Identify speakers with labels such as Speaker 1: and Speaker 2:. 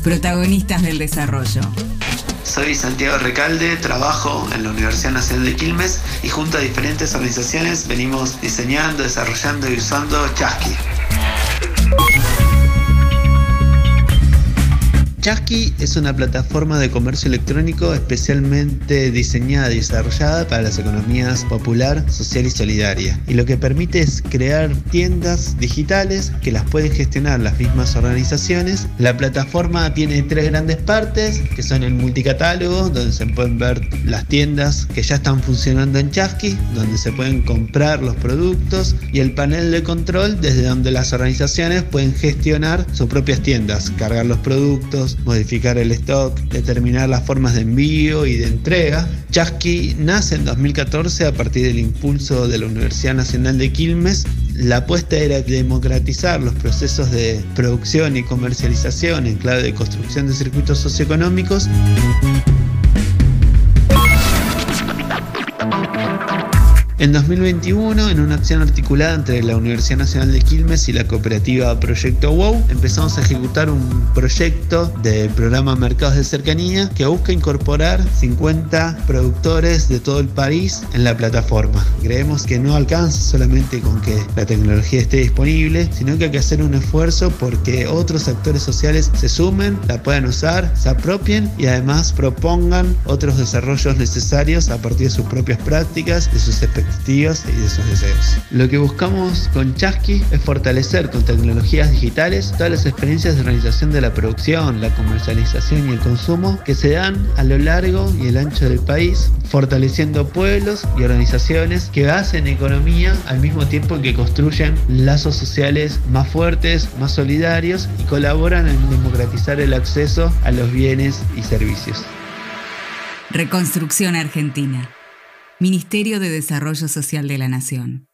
Speaker 1: protagonistas del desarrollo.
Speaker 2: Soy Santiago Recalde, trabajo en la Universidad Nacional de Quilmes y junto a diferentes organizaciones venimos diseñando, desarrollando y usando Chasqui. Chasqui es una plataforma de comercio electrónico especialmente diseñada y desarrollada para las economías popular, social y solidaria. Y lo que permite es crear tiendas digitales que las pueden gestionar las mismas organizaciones. La plataforma tiene tres grandes partes, que son el multicatálogo, donde se pueden ver las tiendas que ya están funcionando en Chasqui, donde se pueden comprar los productos, y el panel de control, desde donde las organizaciones pueden gestionar sus propias tiendas, cargar los productos, modificar el stock, determinar las formas de envío y de entrega. Chasqui nace en 2014 a partir del impulso de la Universidad Nacional de Quilmes. La apuesta era democratizar los procesos de producción y comercialización en clave de construcción de circuitos socioeconómicos. En 2021, en una acción articulada entre la Universidad Nacional de Quilmes y la cooperativa Proyecto WOW, empezamos a ejecutar un proyecto del programa Mercados de Cercanía que busca incorporar 50 productores de todo el país en la plataforma. Creemos que no alcanza solamente con que la tecnología esté disponible, sino que hay que hacer un esfuerzo porque otros actores sociales se sumen, la puedan usar, se apropien y además propongan otros desarrollos necesarios a partir de sus propias prácticas, de sus expectativas y de sus deseos. Lo que buscamos con Chasqui es fortalecer con tecnologías digitales todas las experiencias de organización de la producción, la comercialización y el consumo que se dan a lo largo y el ancho del país, fortaleciendo pueblos y organizaciones que hacen economía al mismo tiempo que construyen lazos sociales más fuertes, más solidarios y colaboran en democratizar el acceso a los bienes y servicios.
Speaker 1: Reconstrucción Argentina. Ministerio de Desarrollo Social de la Nación.